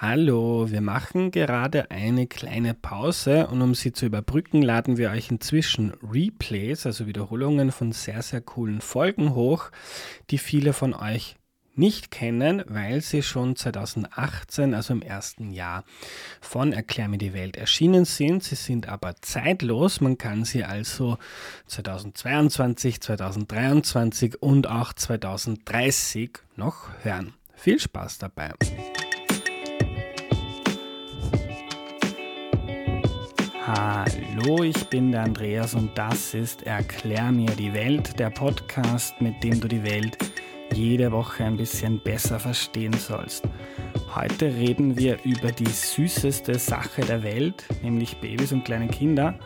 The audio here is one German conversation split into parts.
Hallo, wir machen gerade eine kleine Pause und um sie zu überbrücken, laden wir euch inzwischen Replays, also Wiederholungen von sehr, sehr coolen Folgen hoch, die viele von euch nicht kennen, weil sie schon 2018, also im ersten Jahr von Erklär mir die Welt erschienen sind. Sie sind aber zeitlos. Man kann sie also 2022, 2023 und auch 2030 noch hören. Viel Spaß dabei. Hallo, ich bin der Andreas und das ist Erklär mir die Welt, der Podcast, mit dem du die Welt jede Woche ein bisschen besser verstehen sollst. Heute reden wir über die süßeste Sache der Welt, nämlich Babys und kleine Kinder,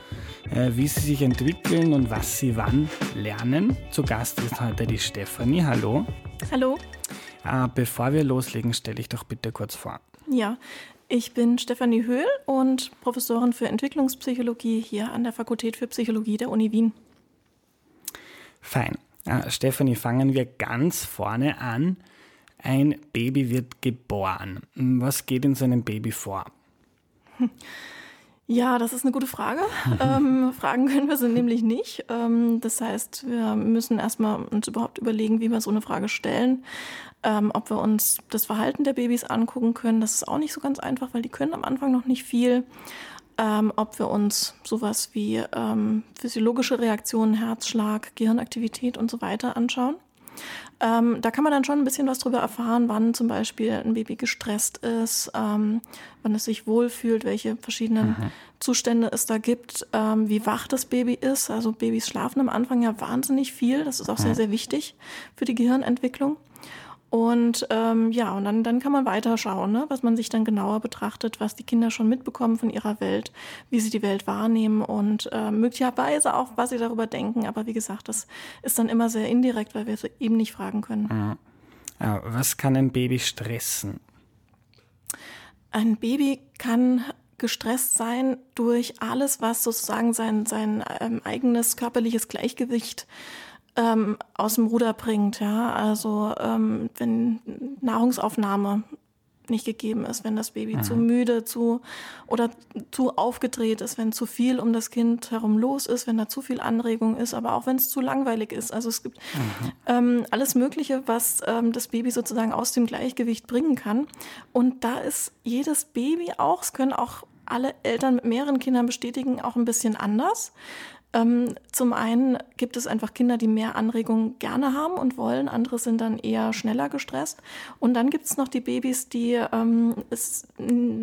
äh, wie sie sich entwickeln und was sie wann lernen. Zu Gast ist heute die Stefanie. Hallo. Hallo. Äh, bevor wir loslegen, stelle ich doch bitte kurz vor. Ja, ich bin Stefanie Höhl und Professorin für Entwicklungspsychologie hier an der Fakultät für Psychologie der Uni Wien. Fein. Äh, Stefanie, fangen wir ganz vorne an. Ein Baby wird geboren. Was geht in so einem Baby vor? Ja, das ist eine gute Frage. ähm, Fragen können wir sie nämlich nicht. Ähm, das heißt, wir müssen erstmal uns überhaupt überlegen, wie wir so eine Frage stellen. Ähm, ob wir uns das Verhalten der Babys angucken können, das ist auch nicht so ganz einfach, weil die können am Anfang noch nicht viel. Ähm, ob wir uns sowas wie ähm, physiologische Reaktionen, Herzschlag, Gehirnaktivität und so weiter anschauen. Ähm, da kann man dann schon ein bisschen was drüber erfahren, wann zum Beispiel ein Baby gestresst ist, ähm, wann es sich wohlfühlt, welche verschiedenen mhm. Zustände es da gibt, ähm, wie wach das Baby ist. Also Babys schlafen am Anfang ja wahnsinnig viel. Das ist auch mhm. sehr, sehr wichtig für die Gehirnentwicklung. Und ähm, ja, und dann, dann kann man weiterschauen, ne? was man sich dann genauer betrachtet, was die Kinder schon mitbekommen von ihrer Welt, wie sie die Welt wahrnehmen und äh, möglicherweise auch, was sie darüber denken. Aber wie gesagt, das ist dann immer sehr indirekt, weil wir es eben nicht fragen können. Ja. Ja, was kann ein Baby stressen? Ein Baby kann gestresst sein durch alles, was sozusagen sein, sein ähm, eigenes körperliches Gleichgewicht ähm, aus dem Ruder bringt. Ja? Also ähm, wenn Nahrungsaufnahme nicht gegeben ist, wenn das Baby mhm. zu müde, zu oder zu aufgedreht ist, wenn zu viel um das Kind herum los ist, wenn da zu viel Anregung ist, aber auch wenn es zu langweilig ist. Also es gibt mhm. ähm, alles Mögliche, was ähm, das Baby sozusagen aus dem Gleichgewicht bringen kann. Und da ist jedes Baby auch, es können auch alle Eltern mit mehreren Kindern bestätigen, auch ein bisschen anders. Ähm, zum einen gibt es einfach Kinder, die mehr Anregung gerne haben und wollen, andere sind dann eher schneller gestresst. Und dann gibt es noch die Babys, die ähm, es,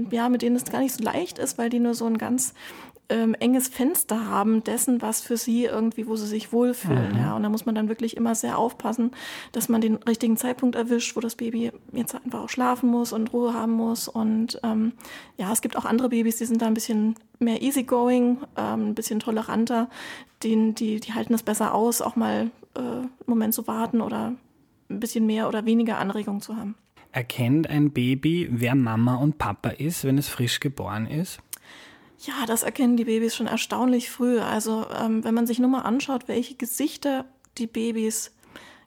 ja, mit denen es gar nicht so leicht ist, weil die nur so ein ganz ähm, enges Fenster haben dessen, was für sie irgendwie, wo sie sich wohlfühlen. Mhm. Ja, und da muss man dann wirklich immer sehr aufpassen, dass man den richtigen Zeitpunkt erwischt, wo das Baby jetzt einfach auch schlafen muss und Ruhe haben muss. Und ähm, ja, es gibt auch andere Babys, die sind da ein bisschen mehr easygoing, ähm, ein bisschen toleranter. Die, die, die halten es besser aus, auch mal äh, einen Moment zu warten oder ein bisschen mehr oder weniger Anregung zu haben. Erkennt ein Baby, wer Mama und Papa ist, wenn es frisch geboren ist? Ja, das erkennen die Babys schon erstaunlich früh. Also ähm, wenn man sich nur mal anschaut, welche Gesichter die Babys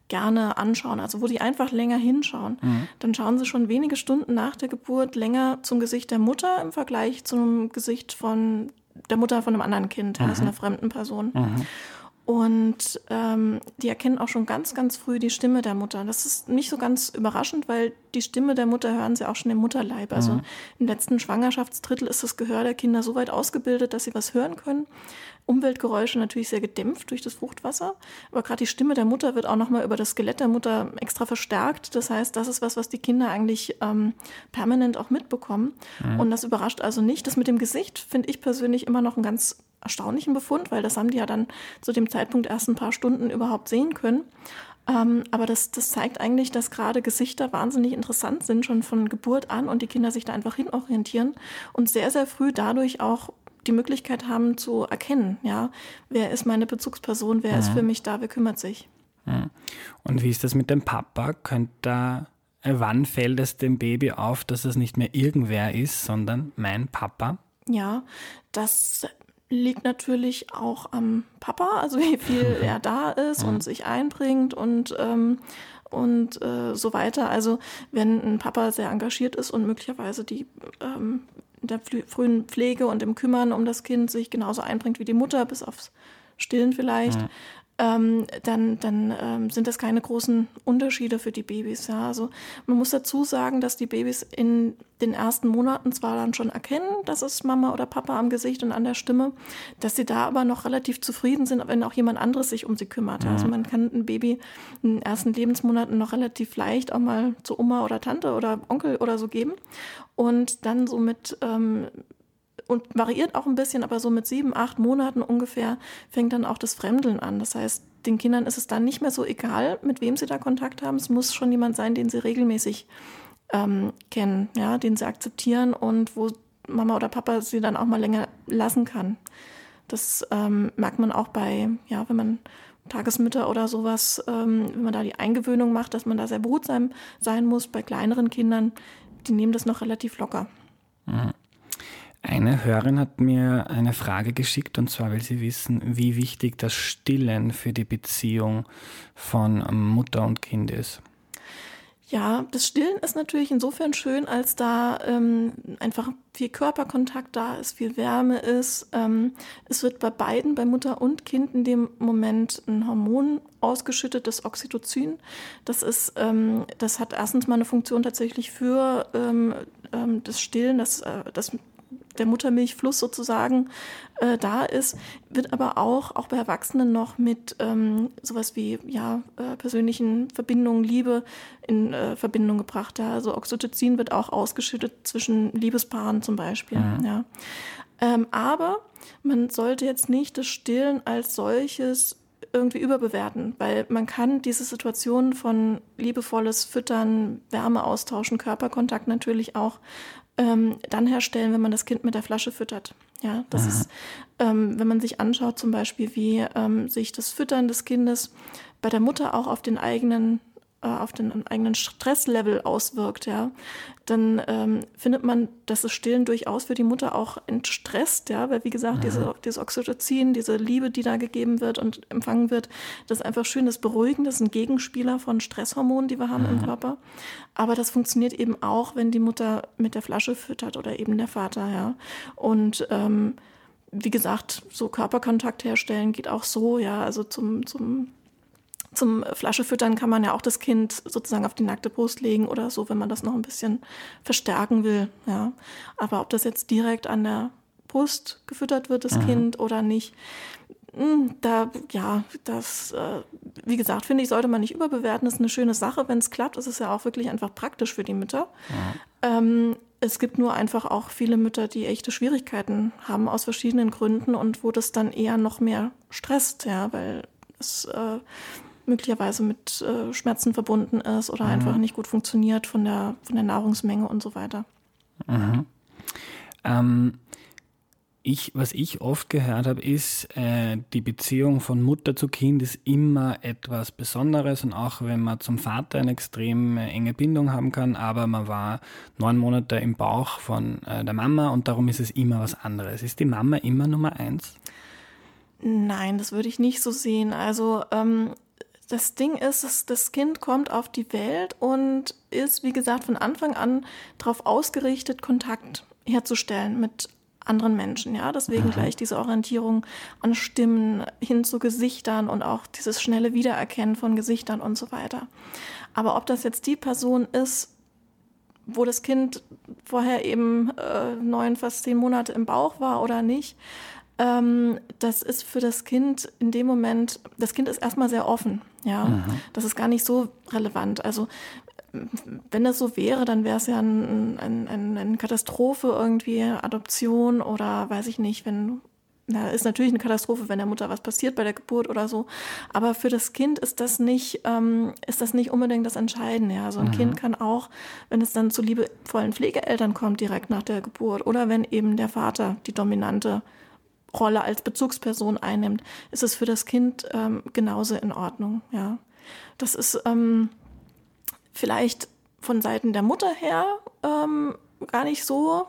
gerne anschauen, also wo die einfach länger hinschauen, mhm. dann schauen sie schon wenige Stunden nach der Geburt länger zum Gesicht der Mutter im Vergleich zum Gesicht von der Mutter von einem anderen Kind, mhm. also einer fremden Person. Mhm. Und ähm, die erkennen auch schon ganz, ganz früh die Stimme der Mutter. Das ist nicht so ganz überraschend, weil die Stimme der Mutter hören sie auch schon im Mutterleib. Also mhm. im letzten Schwangerschaftsdrittel ist das Gehör der Kinder so weit ausgebildet, dass sie was hören können. Umweltgeräusche natürlich sehr gedämpft durch das Fruchtwasser. Aber gerade die Stimme der Mutter wird auch nochmal über das Skelett der Mutter extra verstärkt. Das heißt, das ist was, was die Kinder eigentlich ähm, permanent auch mitbekommen. Mhm. Und das überrascht also nicht. Das mit dem Gesicht finde ich persönlich immer noch einen ganz erstaunlichen Befund, weil das haben die ja dann zu dem Zeitpunkt erst ein paar Stunden überhaupt sehen können. Ähm, aber das, das zeigt eigentlich, dass gerade Gesichter wahnsinnig interessant sind, schon von Geburt an und die Kinder sich da einfach hinorientieren und sehr, sehr früh dadurch auch die Möglichkeit haben zu erkennen, ja, wer ist meine Bezugsperson, wer mhm. ist für mich da, wer kümmert sich. Mhm. Und wie ist das mit dem Papa? Könnte da, äh, wann fällt es dem Baby auf, dass es nicht mehr irgendwer ist, sondern mein Papa? Ja, das liegt natürlich auch am Papa, also wie viel er da ist und sich einbringt und, ähm, und äh, so weiter. Also wenn ein Papa sehr engagiert ist und möglicherweise die ähm, in der frühen Pflege und im Kümmern um das Kind sich genauso einbringt wie die Mutter, bis aufs Stillen vielleicht, ja ähm, dann, dann ähm, sind das keine großen Unterschiede für die Babys. Ja. Also man muss dazu sagen, dass die Babys in den ersten Monaten zwar dann schon erkennen, dass es Mama oder Papa am Gesicht und an der Stimme, dass sie da aber noch relativ zufrieden sind, wenn auch jemand anderes sich um sie kümmert. Also mhm. Man kann ein Baby in den ersten Lebensmonaten noch relativ leicht auch mal zu Oma oder Tante oder Onkel oder so geben und dann so mit ähm, und variiert auch ein bisschen, aber so mit sieben, acht Monaten ungefähr fängt dann auch das Fremdeln an. Das heißt, den Kindern ist es dann nicht mehr so egal, mit wem sie da Kontakt haben. Es muss schon jemand sein, den sie regelmäßig ähm, kennen, ja, den sie akzeptieren und wo Mama oder Papa sie dann auch mal länger lassen kann. Das ähm, merkt man auch bei, ja, wenn man Tagesmütter oder sowas, ähm, wenn man da die Eingewöhnung macht, dass man da sehr behutsam sein muss. Bei kleineren Kindern, die nehmen das noch relativ locker. Mhm. Eine Hörerin hat mir eine Frage geschickt und zwar will sie wissen, wie wichtig das Stillen für die Beziehung von Mutter und Kind ist. Ja, das Stillen ist natürlich insofern schön, als da ähm, einfach viel Körperkontakt da ist, viel Wärme ist. Ähm, es wird bei beiden, bei Mutter und Kind, in dem Moment ein Hormon ausgeschüttet, das Oxytocin. Das ist, ähm, das hat erstens mal eine Funktion tatsächlich für ähm, ähm, das Stillen, das, äh, das der Muttermilchfluss sozusagen äh, da ist, wird aber auch, auch bei Erwachsenen noch mit ähm, sowas wie ja, äh, persönlichen Verbindungen, Liebe in äh, Verbindung gebracht. Ja. Also Oxytocin wird auch ausgeschüttet zwischen Liebespaaren zum Beispiel. Mhm. Ja. Ähm, aber man sollte jetzt nicht das Stillen als solches irgendwie überbewerten, weil man kann diese Situation von liebevolles Füttern, Wärme austauschen, Körperkontakt natürlich auch ähm, dann herstellen, wenn man das Kind mit der Flasche füttert. Ja, das Aha. ist, ähm, wenn man sich anschaut, zum Beispiel, wie ähm, sich das Füttern des Kindes bei der Mutter auch auf den eigenen auf den eigenen Stresslevel auswirkt, ja, dann ähm, findet man, dass das Stillen durchaus für die Mutter auch entstresst, ja, weil wie gesagt, mhm. diese, dieses Oxytocin, diese Liebe, die da gegeben wird und empfangen wird, das ist einfach schön, das Beruhigen, das ist ein Gegenspieler von Stresshormonen, die wir haben mhm. im Körper. Aber das funktioniert eben auch, wenn die Mutter mit der Flasche füttert oder eben der Vater, ja. Und ähm, wie gesagt, so Körperkontakt herstellen geht auch so, ja, also zum, zum zum Flaschefüttern kann man ja auch das Kind sozusagen auf die nackte Brust legen oder so, wenn man das noch ein bisschen verstärken will. Ja. Aber ob das jetzt direkt an der Brust gefüttert wird, das mhm. Kind, oder nicht, hm, da, ja, das, äh, wie gesagt, finde ich, sollte man nicht überbewerten. Das ist eine schöne Sache, wenn es klappt. Es ist ja auch wirklich einfach praktisch für die Mütter. Ja. Ähm, es gibt nur einfach auch viele Mütter, die echte Schwierigkeiten haben aus verschiedenen Gründen und wo das dann eher noch mehr stresst, ja, weil es äh, möglicherweise mit äh, Schmerzen verbunden ist oder mhm. einfach nicht gut funktioniert von der, von der Nahrungsmenge und so weiter. Mhm. Ähm, ich, was ich oft gehört habe, ist, äh, die Beziehung von Mutter zu Kind ist immer etwas Besonderes und auch wenn man zum Vater eine extrem äh, enge Bindung haben kann, aber man war neun Monate im Bauch von äh, der Mama und darum ist es immer was anderes. Ist die Mama immer Nummer eins? Nein, das würde ich nicht so sehen. Also ähm, das Ding ist, dass das Kind kommt auf die Welt und ist, wie gesagt, von Anfang an darauf ausgerichtet, Kontakt herzustellen mit anderen Menschen. Ja, deswegen mhm. gleich diese Orientierung an Stimmen hin zu Gesichtern und auch dieses schnelle Wiedererkennen von Gesichtern und so weiter. Aber ob das jetzt die Person ist, wo das Kind vorher eben äh, neun, fast zehn Monate im Bauch war oder nicht, ähm, das ist für das Kind in dem Moment, das Kind ist erstmal sehr offen. Ja, mhm. das ist gar nicht so relevant. Also wenn das so wäre, dann wäre es ja ein, ein, ein, eine Katastrophe irgendwie, Adoption oder weiß ich nicht, wenn na, ist natürlich eine Katastrophe, wenn der Mutter was passiert bei der Geburt oder so. Aber für das Kind ist das nicht, ähm, ist das nicht unbedingt das Entscheidende. Ja. So ein mhm. Kind kann auch, wenn es dann zu liebevollen Pflegeeltern kommt, direkt nach der Geburt, oder wenn eben der Vater die dominante Rolle als Bezugsperson einnimmt, ist es für das Kind ähm, genauso in Ordnung. Ja, das ist ähm, vielleicht von Seiten der Mutter her ähm, gar nicht so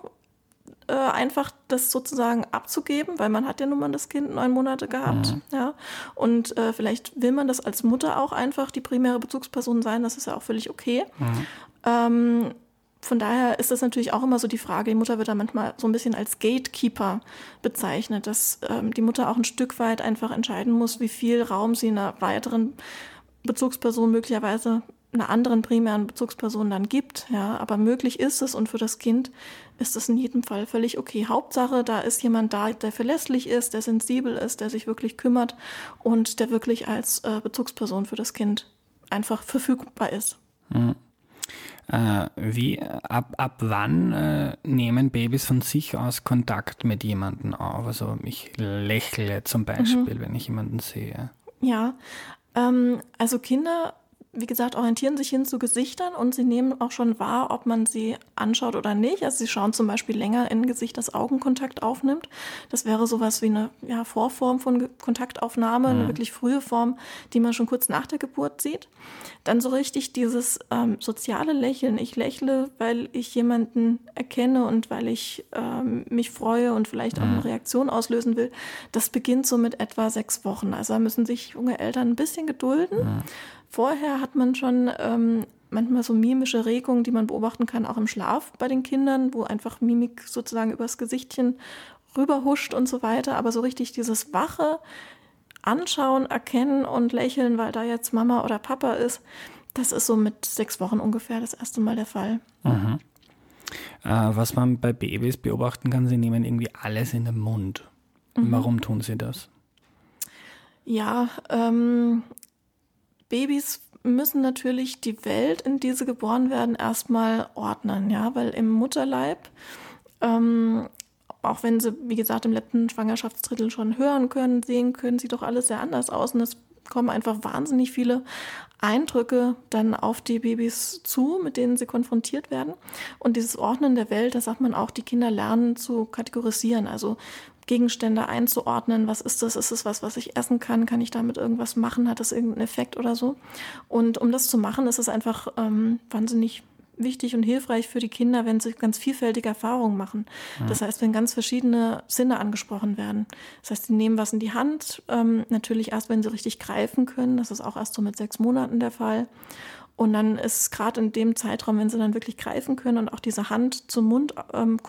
äh, einfach das sozusagen abzugeben, weil man hat ja nun mal das Kind neun Monate gehabt, mhm. ja. Und äh, vielleicht will man das als Mutter auch einfach die primäre Bezugsperson sein, das ist ja auch völlig okay. Mhm. Ähm, von daher ist das natürlich auch immer so die Frage, die Mutter wird da manchmal so ein bisschen als Gatekeeper bezeichnet, dass ähm, die Mutter auch ein Stück weit einfach entscheiden muss, wie viel Raum sie einer weiteren Bezugsperson möglicherweise einer anderen primären Bezugsperson dann gibt. Ja, aber möglich ist es und für das Kind ist das in jedem Fall völlig okay. Hauptsache, da ist jemand da, der verlässlich ist, der sensibel ist, der sich wirklich kümmert und der wirklich als äh, Bezugsperson für das Kind einfach verfügbar ist. Mhm. Äh, wie, ab, ab wann äh, nehmen Babys von sich aus Kontakt mit jemandem auf? Also ich lächle zum Beispiel, mhm. wenn ich jemanden sehe. Ja, ähm, also Kinder wie gesagt, orientieren sich hin zu Gesichtern und sie nehmen auch schon wahr, ob man sie anschaut oder nicht. Also sie schauen zum Beispiel länger in Gesicht, das Augenkontakt aufnimmt. Das wäre sowas wie eine ja, Vorform von Kontaktaufnahme, mhm. eine wirklich frühe Form, die man schon kurz nach der Geburt sieht. Dann so richtig dieses ähm, soziale Lächeln. Ich lächle, weil ich jemanden erkenne und weil ich ähm, mich freue und vielleicht auch eine mhm. Reaktion auslösen will. Das beginnt so mit etwa sechs Wochen. Also da müssen sich junge Eltern ein bisschen gedulden. Mhm Vorher hat man schon ähm, manchmal so mimische Regungen, die man beobachten kann, auch im Schlaf bei den Kindern, wo einfach Mimik sozusagen übers Gesichtchen rüberhuscht und so weiter. Aber so richtig dieses wache Anschauen, Erkennen und Lächeln, weil da jetzt Mama oder Papa ist, das ist so mit sechs Wochen ungefähr das erste Mal der Fall. Mhm. Äh, was man bei Babys beobachten kann, sie nehmen irgendwie alles in den Mund. Mhm. Warum tun sie das? Ja, ähm, Babys müssen natürlich die Welt, in die sie geboren werden, erstmal ordnen, ja, weil im Mutterleib, ähm, auch wenn sie, wie gesagt, im letzten Schwangerschaftsdrittel schon hören können, sehen können, sieht doch alles sehr anders aus und es kommen einfach wahnsinnig viele Eindrücke dann auf die Babys zu, mit denen sie konfrontiert werden. Und dieses Ordnen der Welt, da sagt man auch, die Kinder lernen zu kategorisieren. Also Gegenstände einzuordnen. Was ist das? Ist es was, was ich essen kann? Kann ich damit irgendwas machen? Hat das irgendeinen Effekt oder so? Und um das zu machen, ist es einfach ähm, wahnsinnig wichtig und hilfreich für die Kinder, wenn sie ganz vielfältige Erfahrungen machen. Ja. Das heißt, wenn ganz verschiedene Sinne angesprochen werden. Das heißt, sie nehmen was in die Hand, ähm, natürlich erst, wenn sie richtig greifen können. Das ist auch erst so mit sechs Monaten der Fall. Und dann ist gerade in dem Zeitraum, wenn sie dann wirklich greifen können und auch diese Hand zum Mund ähm,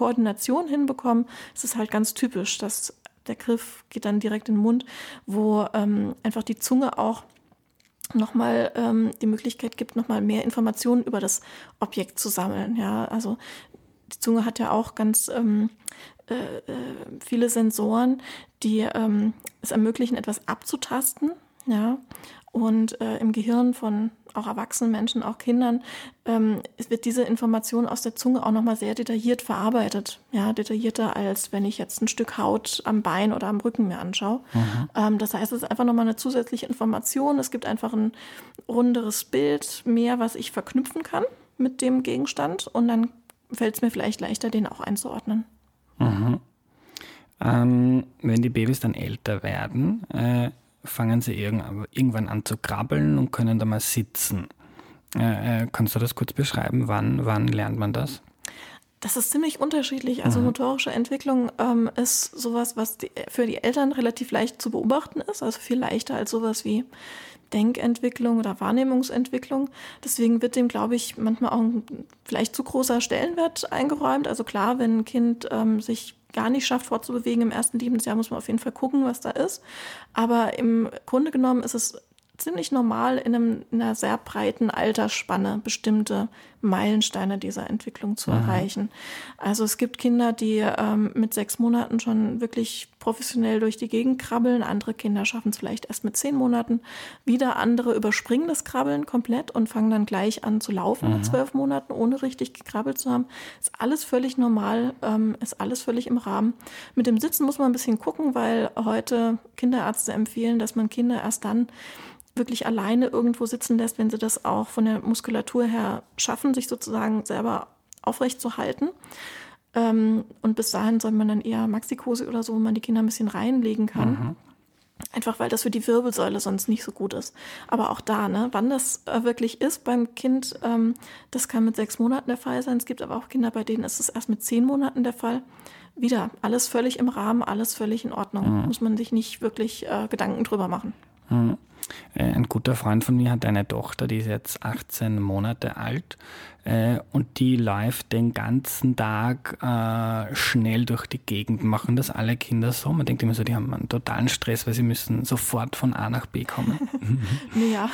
hinbekommen, ist es halt ganz typisch, dass der Griff geht dann direkt in den Mund, wo ähm, einfach die Zunge auch nochmal ähm, die Möglichkeit gibt, nochmal mehr Informationen über das Objekt zu sammeln. Ja, also die Zunge hat ja auch ganz ähm, äh, äh viele Sensoren, die ähm, es ermöglichen, etwas abzutasten. Ja, und äh, im Gehirn von auch erwachsenen Menschen, auch Kindern, ähm, wird diese Information aus der Zunge auch nochmal sehr detailliert verarbeitet. Ja, detaillierter als wenn ich jetzt ein Stück Haut am Bein oder am Rücken mir anschaue. Mhm. Ähm, das heißt, es ist einfach nochmal eine zusätzliche Information. Es gibt einfach ein runderes Bild, mehr, was ich verknüpfen kann mit dem Gegenstand. Und dann fällt es mir vielleicht leichter, den auch einzuordnen. Mhm. Ähm, wenn die Babys dann älter werden, äh fangen sie irgendwann an zu krabbeln und können da mal sitzen. Äh, äh, kannst du das kurz beschreiben? Wann, wann lernt man das? Das ist ziemlich unterschiedlich. Also mhm. motorische Entwicklung ähm, ist sowas, was die, für die Eltern relativ leicht zu beobachten ist, also viel leichter als sowas wie Denkentwicklung oder Wahrnehmungsentwicklung. Deswegen wird dem, glaube ich, manchmal auch ein vielleicht zu großer Stellenwert eingeräumt. Also klar, wenn ein Kind ähm, sich gar nicht schafft, fortzubewegen im ersten Lebensjahr, muss man auf jeden Fall gucken, was da ist. Aber im Grunde genommen ist es ziemlich normal in, einem, in einer sehr breiten Altersspanne bestimmte Meilensteine dieser Entwicklung zu mhm. erreichen. Also es gibt Kinder, die ähm, mit sechs Monaten schon wirklich professionell durch die Gegend krabbeln. Andere Kinder schaffen es vielleicht erst mit zehn Monaten. Wieder andere überspringen das Krabbeln komplett und fangen dann gleich an zu laufen mhm. mit zwölf Monaten, ohne richtig gekrabbelt zu haben. Ist alles völlig normal, ähm, ist alles völlig im Rahmen. Mit dem Sitzen muss man ein bisschen gucken, weil heute Kinderärzte empfehlen, dass man Kinder erst dann wirklich alleine irgendwo sitzen lässt, wenn sie das auch von der Muskulatur her schaffen, sich sozusagen selber aufrecht zu halten. Ähm, und bis dahin soll man dann eher Maxikose oder so, wo man die Kinder ein bisschen reinlegen kann. Mhm. Einfach weil das für die Wirbelsäule sonst nicht so gut ist. Aber auch da, ne, wann das äh, wirklich ist beim Kind, ähm, das kann mit sechs Monaten der Fall sein. Es gibt aber auch Kinder, bei denen ist es erst mit zehn Monaten der Fall. wieder alles völlig im Rahmen, alles völlig in Ordnung. Mhm. Muss man sich nicht wirklich äh, Gedanken drüber machen. Mhm. Äh, ein guter Freund von mir hat eine Tochter, die ist jetzt 18 Monate alt äh, und die läuft den ganzen Tag äh, schnell durch die Gegend. Machen das alle Kinder so? Man denkt immer so, die haben einen totalen Stress, weil sie müssen sofort von A nach B kommen. ja,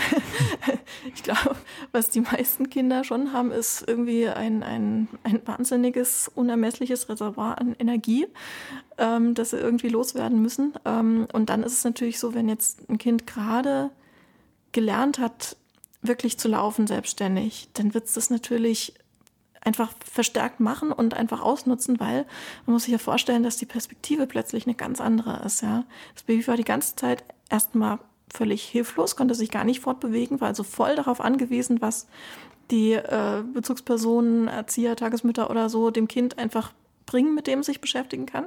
ich glaube, was die meisten Kinder schon haben, ist irgendwie ein, ein, ein wahnsinniges, unermessliches Reservoir an Energie, ähm, das sie irgendwie loswerden müssen. Ähm, und dann ist es natürlich so, wenn jetzt ein Kind gerade gelernt hat, wirklich zu laufen selbstständig, dann wird es das natürlich einfach verstärkt machen und einfach ausnutzen, weil man muss sich ja vorstellen, dass die Perspektive plötzlich eine ganz andere ist. Ja, das Baby war die ganze Zeit erstmal völlig hilflos, konnte sich gar nicht fortbewegen, war also voll darauf angewiesen, was die äh, Bezugspersonen, Erzieher, Tagesmütter oder so dem Kind einfach bringen, mit dem es sich beschäftigen kann.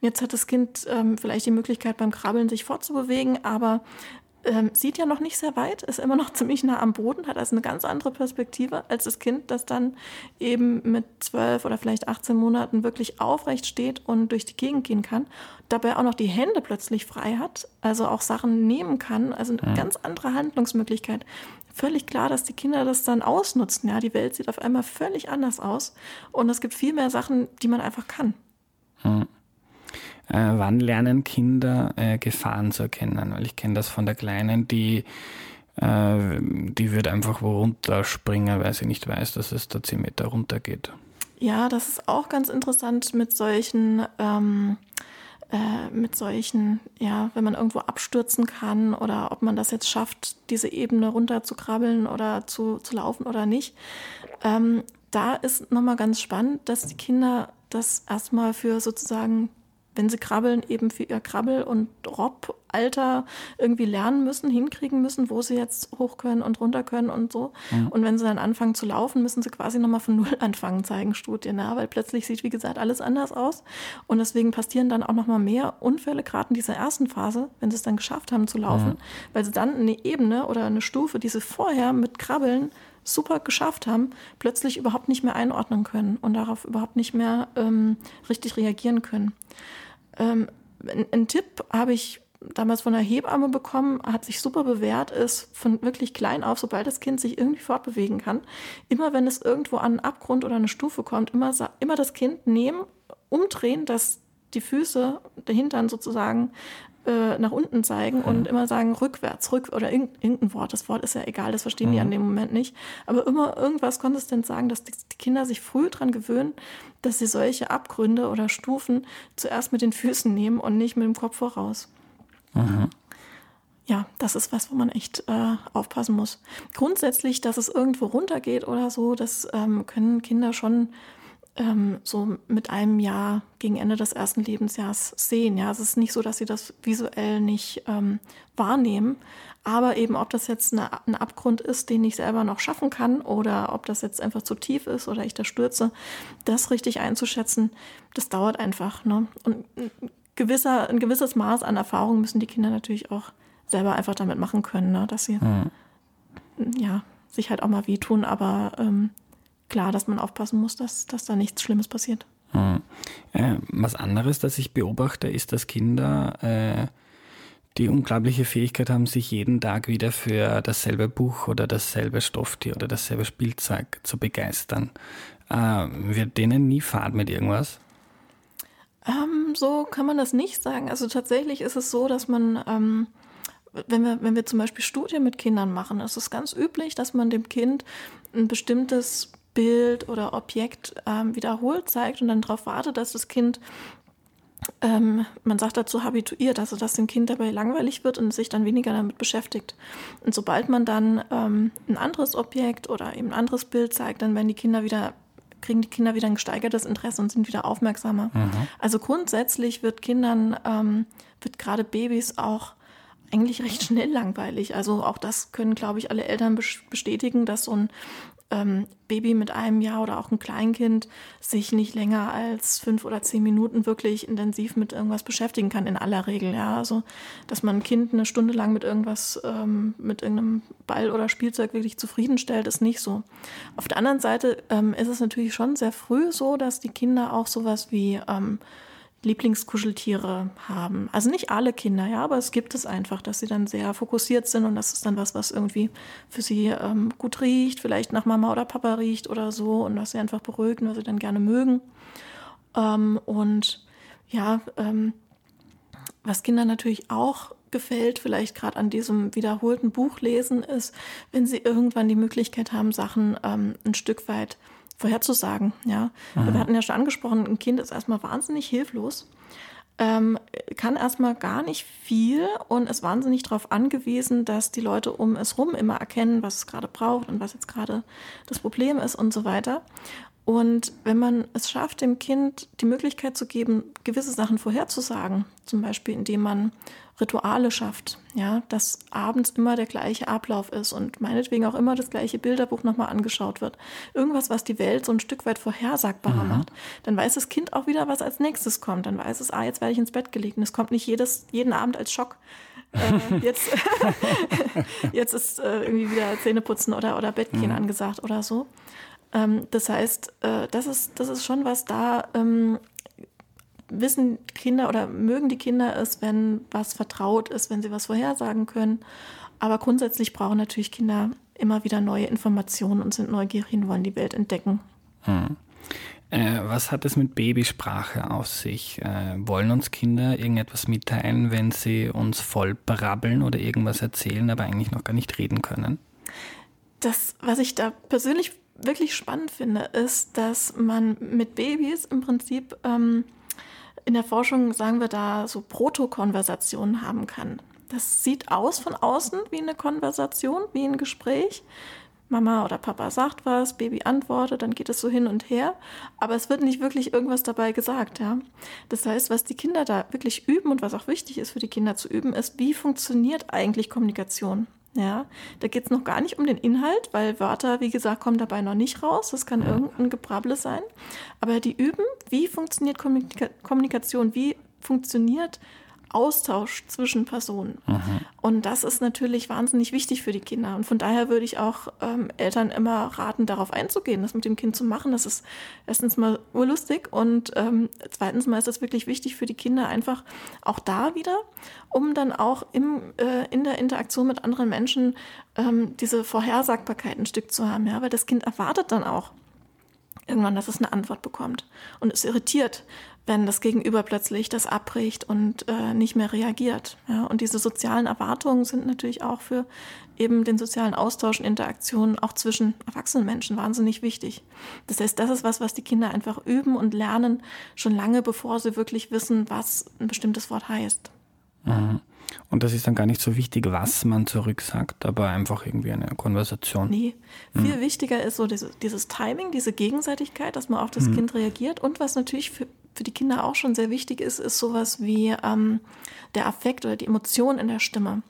Jetzt hat das Kind ähm, vielleicht die Möglichkeit beim Krabbeln sich fortzubewegen, aber ähm, sieht ja noch nicht sehr weit, ist immer noch ziemlich nah am Boden, hat also eine ganz andere Perspektive als das Kind, das dann eben mit zwölf oder vielleicht 18 Monaten wirklich aufrecht steht und durch die Gegend gehen kann, dabei auch noch die Hände plötzlich frei hat, also auch Sachen nehmen kann, also eine ja. ganz andere Handlungsmöglichkeit. Völlig klar, dass die Kinder das dann ausnutzen. Ja, die Welt sieht auf einmal völlig anders aus und es gibt viel mehr Sachen, die man einfach kann. Hm äh, wann lernen Kinder äh, Gefahren zu erkennen? Weil ich kenne das von der Kleinen, die, äh, die wird einfach wo runterspringen, weil sie nicht weiß, dass es da 10 Meter runter geht. Ja, das ist auch ganz interessant mit solchen, ähm, äh, mit solchen, ja, wenn man irgendwo abstürzen kann oder ob man das jetzt schafft, diese Ebene runter zu krabbeln oder zu, zu laufen oder nicht. Ähm, da ist nochmal ganz spannend, dass die Kinder das erstmal für sozusagen wenn sie krabbeln, eben für ihr Krabbel- und Rob-Alter irgendwie lernen müssen, hinkriegen müssen, wo sie jetzt hoch können und runter können und so. Mhm. Und wenn sie dann anfangen zu laufen, müssen sie quasi nochmal von Null anfangen, zeigen Studien, ja, weil plötzlich sieht, wie gesagt, alles anders aus. Und deswegen passieren dann auch nochmal mehr Unfälle, gerade in dieser ersten Phase, wenn sie es dann geschafft haben zu laufen, mhm. weil sie dann eine Ebene oder eine Stufe, die sie vorher mit Krabbeln super geschafft haben, plötzlich überhaupt nicht mehr einordnen können und darauf überhaupt nicht mehr ähm, richtig reagieren können. Ähm, ein, Tipp habe ich damals von einer Hebamme bekommen, hat sich super bewährt, ist von wirklich klein auf, sobald das Kind sich irgendwie fortbewegen kann, immer wenn es irgendwo an einen Abgrund oder eine Stufe kommt, immer, immer das Kind nehmen, umdrehen, dass die Füße, der Hintern sozusagen äh, nach unten zeigen mhm. und immer sagen rückwärts, rück oder irgendein Wort. Das Wort ist ja egal, das verstehen mhm. die an dem Moment nicht. Aber immer irgendwas konsistent sagen, dass die, die Kinder sich früh daran gewöhnen, dass sie solche Abgründe oder Stufen zuerst mit den Füßen nehmen und nicht mit dem Kopf voraus. Mhm. Ja, das ist was, wo man echt äh, aufpassen muss. Grundsätzlich, dass es irgendwo runtergeht oder so, das ähm, können Kinder schon ähm, so mit einem Jahr gegen Ende des ersten Lebensjahres sehen. Ja, es ist nicht so, dass sie das visuell nicht ähm, wahrnehmen, aber eben, ob das jetzt eine, ein Abgrund ist, den ich selber noch schaffen kann oder ob das jetzt einfach zu tief ist oder ich da stürze, das richtig einzuschätzen, das dauert einfach. Ne? Und ein, gewisser, ein gewisses Maß an Erfahrung müssen die Kinder natürlich auch selber einfach damit machen können, ne? dass sie mhm. ja, sich halt auch mal wehtun, aber ähm, klar, dass man aufpassen muss, dass, dass da nichts Schlimmes passiert. Hm. Äh, was anderes, das ich beobachte, ist, dass Kinder äh, die unglaubliche Fähigkeit haben, sich jeden Tag wieder für dasselbe Buch oder dasselbe Stofftier oder dasselbe Spielzeug zu begeistern. Äh, wird denen nie fad mit irgendwas? Ähm, so kann man das nicht sagen. Also tatsächlich ist es so, dass man, ähm, wenn, wir, wenn wir zum Beispiel Studien mit Kindern machen, ist es ganz üblich, dass man dem Kind ein bestimmtes Bild oder Objekt ähm, wiederholt zeigt und dann darauf wartet, dass das Kind, ähm, man sagt dazu habituiert, also dass dem Kind dabei langweilig wird und sich dann weniger damit beschäftigt. Und sobald man dann ähm, ein anderes Objekt oder eben ein anderes Bild zeigt, dann werden die Kinder wieder kriegen die Kinder wieder ein gesteigertes Interesse und sind wieder aufmerksamer. Mhm. Also grundsätzlich wird Kindern, ähm, wird gerade Babys auch eigentlich recht schnell langweilig. Also auch das können, glaube ich, alle Eltern bestätigen, dass so ein ähm, Baby mit einem Jahr oder auch ein Kleinkind sich nicht länger als fünf oder zehn Minuten wirklich intensiv mit irgendwas beschäftigen kann, in aller Regel. Ja, also, dass man ein Kind eine Stunde lang mit irgendwas, ähm, mit irgendeinem Ball oder Spielzeug wirklich zufriedenstellt, ist nicht so. Auf der anderen Seite ähm, ist es natürlich schon sehr früh so, dass die Kinder auch sowas wie ähm, Lieblingskuscheltiere haben. Also nicht alle Kinder, ja, aber es gibt es einfach, dass sie dann sehr fokussiert sind und das ist dann was, was irgendwie für sie ähm, gut riecht, vielleicht nach Mama oder Papa riecht oder so und was sie einfach beruhigen, was sie dann gerne mögen. Ähm, und ja, ähm, was Kindern natürlich auch gefällt, vielleicht gerade an diesem wiederholten Buchlesen, ist, wenn sie irgendwann die Möglichkeit haben, Sachen ähm, ein Stück weit vorherzusagen. Ja? Wir hatten ja schon angesprochen, ein Kind ist erstmal wahnsinnig hilflos, ähm, kann erstmal gar nicht viel und ist wahnsinnig darauf angewiesen, dass die Leute um es rum immer erkennen, was es gerade braucht und was jetzt gerade das Problem ist und so weiter. Und wenn man es schafft, dem Kind die Möglichkeit zu geben, gewisse Sachen vorherzusagen, zum Beispiel indem man Rituale schafft, ja, dass abends immer der gleiche Ablauf ist und meinetwegen auch immer das gleiche Bilderbuch nochmal angeschaut wird. Irgendwas, was die Welt so ein Stück weit vorhersagbarer mhm. macht. Dann weiß das Kind auch wieder, was als nächstes kommt. Dann weiß es, ah, jetzt werde ich ins Bett gelegt. Und es kommt nicht jedes, jeden Abend als Schock. Äh, jetzt, jetzt ist äh, irgendwie wieder Zähneputzen oder, oder Bettgehen mhm. angesagt oder so. Ähm, das heißt, äh, das, ist, das ist schon was da, ähm, wissen Kinder oder mögen die Kinder es, wenn was vertraut ist, wenn sie was vorhersagen können. Aber grundsätzlich brauchen natürlich Kinder immer wieder neue Informationen und sind neugierig und wollen die Welt entdecken. Hm. Äh, was hat es mit Babysprache auf sich? Äh, wollen uns Kinder irgendetwas mitteilen, wenn sie uns voll brabbeln oder irgendwas erzählen, aber eigentlich noch gar nicht reden können? Das, was ich da persönlich wirklich spannend finde, ist, dass man mit Babys im Prinzip ähm, in der Forschung, sagen wir da, so Protokonversationen haben kann. Das sieht aus von außen wie eine Konversation, wie ein Gespräch. Mama oder Papa sagt was, Baby antwortet, dann geht es so hin und her, aber es wird nicht wirklich irgendwas dabei gesagt, ja. Das heißt, was die Kinder da wirklich üben und was auch wichtig ist für die Kinder zu üben, ist, wie funktioniert eigentlich Kommunikation? Ja, da geht es noch gar nicht um den Inhalt, weil Wörter, wie gesagt, kommen dabei noch nicht raus. Das kann irgendein Gebrabble sein. Aber die üben, wie funktioniert Kommunika Kommunikation, wie funktioniert Austausch zwischen Personen. Mhm. Und das ist natürlich wahnsinnig wichtig für die Kinder. Und von daher würde ich auch ähm, Eltern immer raten, darauf einzugehen, das mit dem Kind zu machen. Das ist erstens mal urlustig und ähm, zweitens mal ist das wirklich wichtig für die Kinder einfach auch da wieder, um dann auch im, äh, in der Interaktion mit anderen Menschen ähm, diese Vorhersagbarkeit ein Stück zu haben. Ja? Weil das Kind erwartet dann auch, irgendwann, dass es eine Antwort bekommt und es irritiert, wenn das Gegenüber plötzlich das abbricht und äh, nicht mehr reagiert. Ja, und diese sozialen Erwartungen sind natürlich auch für eben den sozialen Austausch und Interaktionen auch zwischen erwachsenen Menschen wahnsinnig wichtig. Das heißt, das ist was, was die Kinder einfach üben und lernen, schon lange bevor sie wirklich wissen, was ein bestimmtes Wort heißt. Mhm. Und das ist dann gar nicht so wichtig, was man zurücksagt, aber einfach irgendwie eine Konversation. Nee, viel mhm. wichtiger ist so dieses, dieses, Timing, diese Gegenseitigkeit, dass man auf das mhm. Kind reagiert. Und was natürlich für, für die Kinder auch schon sehr wichtig ist, ist sowas wie ähm, der Affekt oder die Emotion in der Stimme.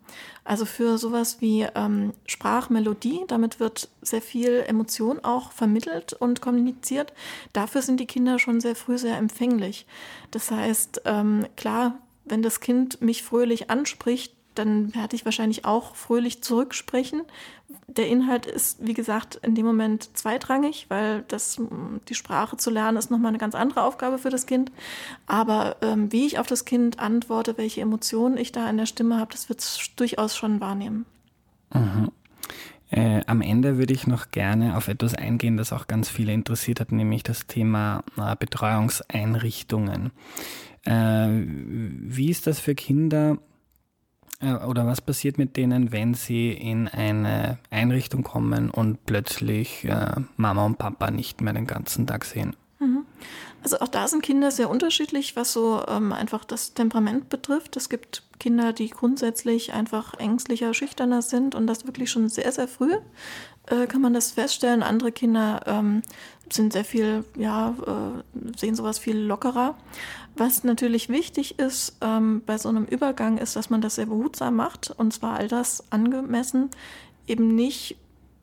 Also für sowas wie ähm, Sprachmelodie, damit wird sehr viel Emotion auch vermittelt und kommuniziert. Dafür sind die Kinder schon sehr früh sehr empfänglich. Das heißt, ähm, klar, wenn das Kind mich fröhlich anspricht, dann werde ich wahrscheinlich auch fröhlich zurücksprechen. Der Inhalt ist, wie gesagt, in dem Moment zweitrangig, weil das, die Sprache zu lernen ist nochmal eine ganz andere Aufgabe für das Kind. Aber ähm, wie ich auf das Kind antworte, welche Emotionen ich da in der Stimme habe, das wird es durchaus schon wahrnehmen. Mhm. Äh, am Ende würde ich noch gerne auf etwas eingehen, das auch ganz viele interessiert hat, nämlich das Thema äh, Betreuungseinrichtungen. Äh, wie ist das für Kinder oder was passiert mit denen, wenn sie in eine Einrichtung kommen und plötzlich äh, Mama und Papa nicht mehr den ganzen Tag sehen? Mhm. Also auch da sind Kinder sehr unterschiedlich, was so ähm, einfach das Temperament betrifft. Es gibt Kinder, die grundsätzlich einfach ängstlicher, schüchterner sind und das wirklich schon sehr, sehr früh äh, kann man das feststellen. Andere Kinder ähm, sind sehr viel, ja, äh, sehen sowas viel lockerer. Was natürlich wichtig ist ähm, bei so einem Übergang, ist, dass man das sehr behutsam macht und zwar all das angemessen, eben nicht,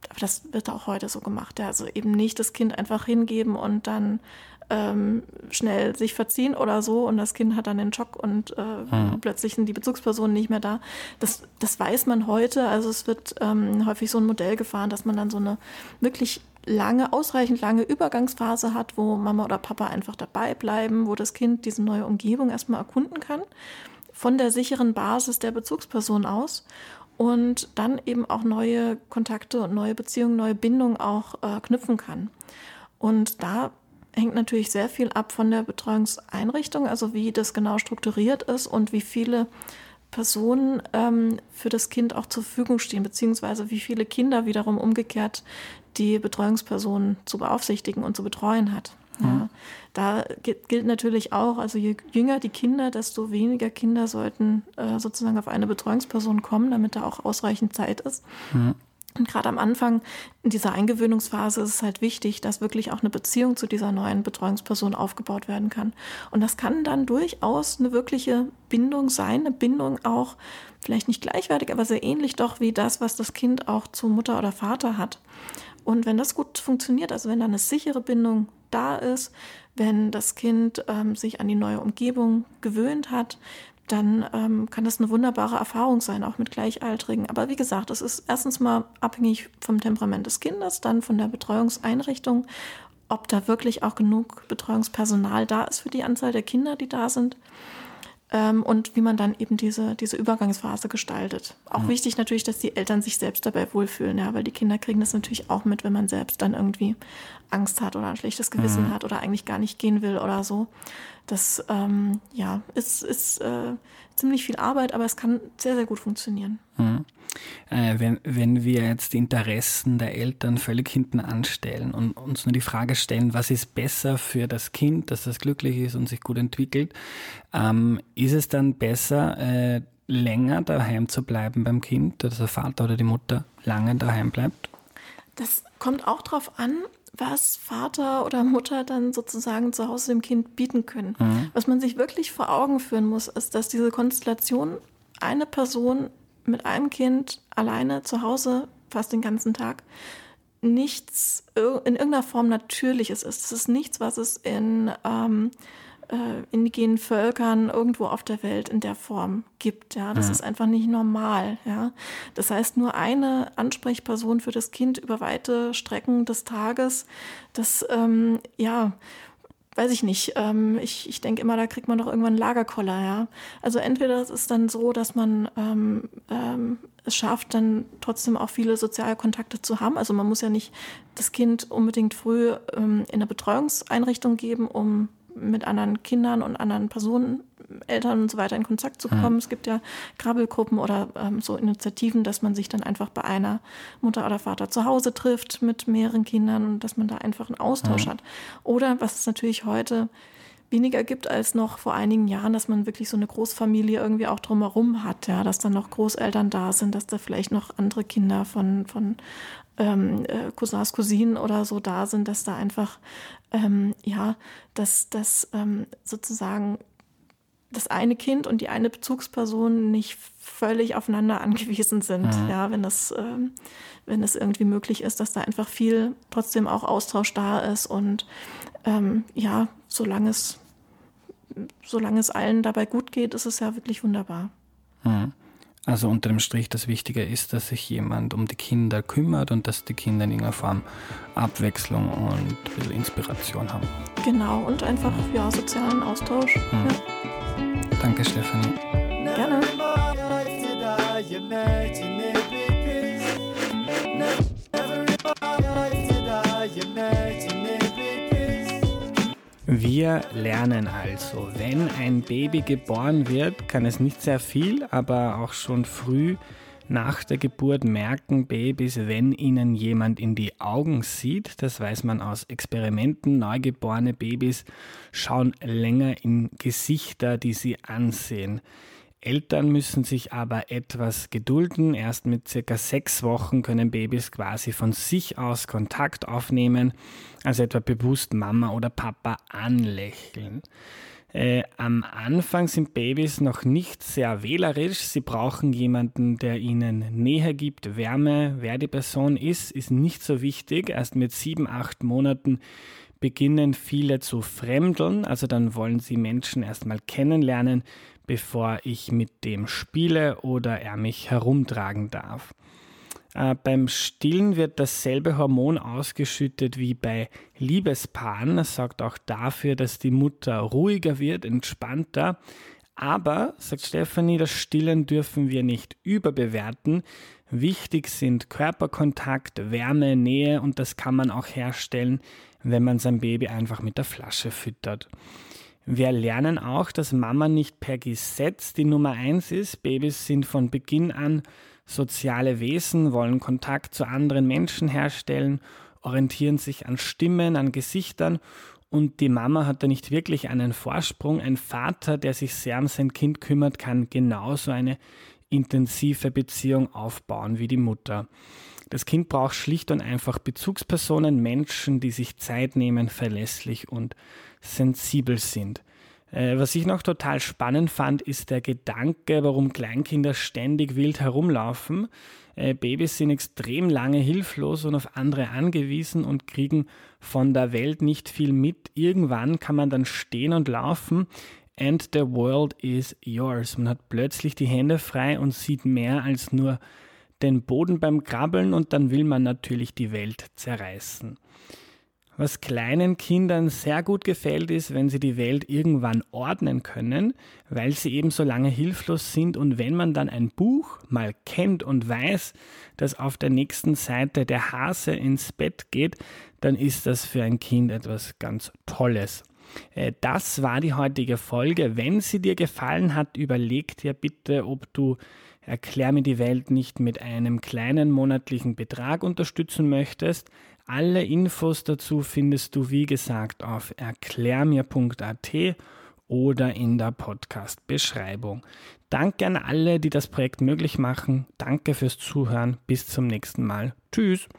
aber das wird auch heute so gemacht, ja, also eben nicht das Kind einfach hingeben und dann ähm, schnell sich verziehen oder so und das Kind hat dann den Schock und äh, mhm. plötzlich sind die Bezugspersonen nicht mehr da. Das, das weiß man heute. Also es wird ähm, häufig so ein Modell gefahren, dass man dann so eine wirklich lange, ausreichend lange Übergangsphase hat, wo Mama oder Papa einfach dabei bleiben, wo das Kind diese neue Umgebung erstmal erkunden kann, von der sicheren Basis der Bezugsperson aus und dann eben auch neue Kontakte und neue Beziehungen, neue Bindungen auch äh, knüpfen kann. Und da hängt natürlich sehr viel ab von der Betreuungseinrichtung, also wie das genau strukturiert ist und wie viele Personen ähm, für das Kind auch zur Verfügung stehen, beziehungsweise wie viele Kinder wiederum umgekehrt die Betreuungsperson zu beaufsichtigen und zu betreuen hat. Ja. ja. Da gilt natürlich auch, also je jünger die Kinder, desto weniger Kinder sollten äh, sozusagen auf eine Betreuungsperson kommen, damit da auch ausreichend Zeit ist. Ja. Und gerade am Anfang in dieser Eingewöhnungsphase ist es halt wichtig, dass wirklich auch eine Beziehung zu dieser neuen Betreuungsperson aufgebaut werden kann. Und das kann dann durchaus eine wirkliche Bindung sein, eine Bindung auch vielleicht nicht gleichwertig, aber sehr ähnlich doch wie das, was das Kind auch zu Mutter oder Vater hat. Und wenn das gut funktioniert, also wenn da eine sichere Bindung da ist, wenn das Kind ähm, sich an die neue Umgebung gewöhnt hat, dann ähm, kann das eine wunderbare Erfahrung sein, auch mit Gleichaltrigen. Aber wie gesagt, es ist erstens mal abhängig vom Temperament des Kindes, dann von der Betreuungseinrichtung, ob da wirklich auch genug Betreuungspersonal da ist für die Anzahl der Kinder, die da sind ähm, und wie man dann eben diese, diese Übergangsphase gestaltet. Auch mhm. wichtig natürlich, dass die Eltern sich selbst dabei wohlfühlen, ja, weil die Kinder kriegen das natürlich auch mit, wenn man selbst dann irgendwie Angst hat oder ein schlechtes Gewissen mhm. hat oder eigentlich gar nicht gehen will oder so. Das ähm, ja, ist, ist äh, ziemlich viel Arbeit, aber es kann sehr, sehr gut funktionieren. Mhm. Äh, wenn, wenn wir jetzt die Interessen der Eltern völlig hinten anstellen und uns nur die Frage stellen, was ist besser für das Kind, dass das glücklich ist und sich gut entwickelt, ähm, ist es dann besser, äh, länger daheim zu bleiben beim Kind, dass der Vater oder die Mutter lange daheim bleibt? Das kommt auch darauf an, was Vater oder Mutter dann sozusagen zu Hause dem Kind bieten können. Mhm. Was man sich wirklich vor Augen führen muss, ist, dass diese Konstellation eine Person mit einem Kind alleine zu Hause fast den ganzen Tag nichts in irgendeiner Form Natürliches ist. Es ist nichts, was es in ähm, äh, indigenen Völkern irgendwo auf der Welt in der Form gibt. Ja, das ja. ist einfach nicht normal. Ja, das heißt, nur eine Ansprechperson für das Kind über weite Strecken des Tages, das ähm, ja weiß ich nicht. Ähm, ich, ich denke immer, da kriegt man doch irgendwann einen Lagerkoller, ja. Also entweder es ist dann so, dass man ähm, ähm, es schafft, dann trotzdem auch viele soziale Kontakte zu haben. Also man muss ja nicht das Kind unbedingt früh ähm, in eine Betreuungseinrichtung geben, um mit anderen Kindern und anderen Personen, Eltern und so weiter in Kontakt zu kommen. Mhm. Es gibt ja Krabbelgruppen oder ähm, so Initiativen, dass man sich dann einfach bei einer Mutter oder Vater zu Hause trifft mit mehreren Kindern und dass man da einfach einen Austausch mhm. hat. Oder was es natürlich heute weniger gibt als noch vor einigen Jahren, dass man wirklich so eine Großfamilie irgendwie auch drumherum hat, ja, dass dann noch Großeltern da sind, dass da vielleicht noch andere Kinder von, von ähm, äh, Cousins, Cousinen oder so da sind, dass da einfach, ähm, ja, dass das ähm, sozusagen das eine Kind und die eine Bezugsperson nicht völlig aufeinander angewiesen sind. Mhm. Ja, wenn das, ähm, wenn es irgendwie möglich ist, dass da einfach viel trotzdem auch Austausch da ist und ähm, ja, solange es, solange es allen dabei gut geht, ist es ja wirklich wunderbar. Mhm. Also unter dem Strich das Wichtige ist, dass sich jemand um die Kinder kümmert und dass die Kinder in irgendeiner Form Abwechslung und ein bisschen Inspiration haben. Genau, und einfach ja, sozialen Austausch. Mhm. Ja. Danke, Stefanie. Gerne. Wir lernen also, wenn ein Baby geboren wird, kann es nicht sehr viel, aber auch schon früh nach der Geburt merken Babys, wenn ihnen jemand in die Augen sieht. Das weiß man aus Experimenten. Neugeborene Babys schauen länger in Gesichter, die sie ansehen. Eltern müssen sich aber etwas gedulden. Erst mit circa sechs Wochen können Babys quasi von sich aus Kontakt aufnehmen, also etwa bewusst Mama oder Papa anlächeln. Äh, am Anfang sind Babys noch nicht sehr wählerisch. Sie brauchen jemanden, der ihnen Nähe gibt, Wärme. Wer die Person ist, ist nicht so wichtig. Erst mit sieben, acht Monaten beginnen viele zu fremdeln. Also dann wollen sie Menschen erstmal kennenlernen, bevor ich mit dem spiele oder er mich herumtragen darf. Äh, beim Stillen wird dasselbe Hormon ausgeschüttet wie bei Liebespaaren. Das sorgt auch dafür, dass die Mutter ruhiger wird, entspannter. Aber, sagt Stefanie, das Stillen dürfen wir nicht überbewerten. Wichtig sind Körperkontakt, Wärme, Nähe und das kann man auch herstellen, wenn man sein Baby einfach mit der Flasche füttert. Wir lernen auch, dass Mama nicht per Gesetz die Nummer eins ist. Babys sind von Beginn an soziale Wesen, wollen Kontakt zu anderen Menschen herstellen, orientieren sich an Stimmen, an Gesichtern und die Mama hat da nicht wirklich einen Vorsprung. Ein Vater, der sich sehr um sein Kind kümmert, kann genauso eine intensive Beziehung aufbauen wie die Mutter. Das Kind braucht schlicht und einfach Bezugspersonen, Menschen, die sich Zeit nehmen, verlässlich und sensibel sind. Äh, was ich noch total spannend fand, ist der Gedanke, warum Kleinkinder ständig wild herumlaufen. Äh, Babys sind extrem lange hilflos und auf andere angewiesen und kriegen von der Welt nicht viel mit. Irgendwann kann man dann stehen und laufen and the world is yours. Man hat plötzlich die Hände frei und sieht mehr als nur den Boden beim Krabbeln und dann will man natürlich die Welt zerreißen. Was kleinen Kindern sehr gut gefällt, ist, wenn sie die Welt irgendwann ordnen können, weil sie eben so lange hilflos sind und wenn man dann ein Buch mal kennt und weiß, dass auf der nächsten Seite der Hase ins Bett geht, dann ist das für ein Kind etwas ganz Tolles. Äh, das war die heutige Folge. Wenn sie dir gefallen hat, überleg dir bitte, ob du Erklär mir die Welt nicht mit einem kleinen monatlichen Betrag unterstützen möchtest. Alle Infos dazu findest du, wie gesagt, auf erklärmir.at oder in der Podcast-Beschreibung. Danke an alle, die das Projekt möglich machen. Danke fürs Zuhören. Bis zum nächsten Mal. Tschüss.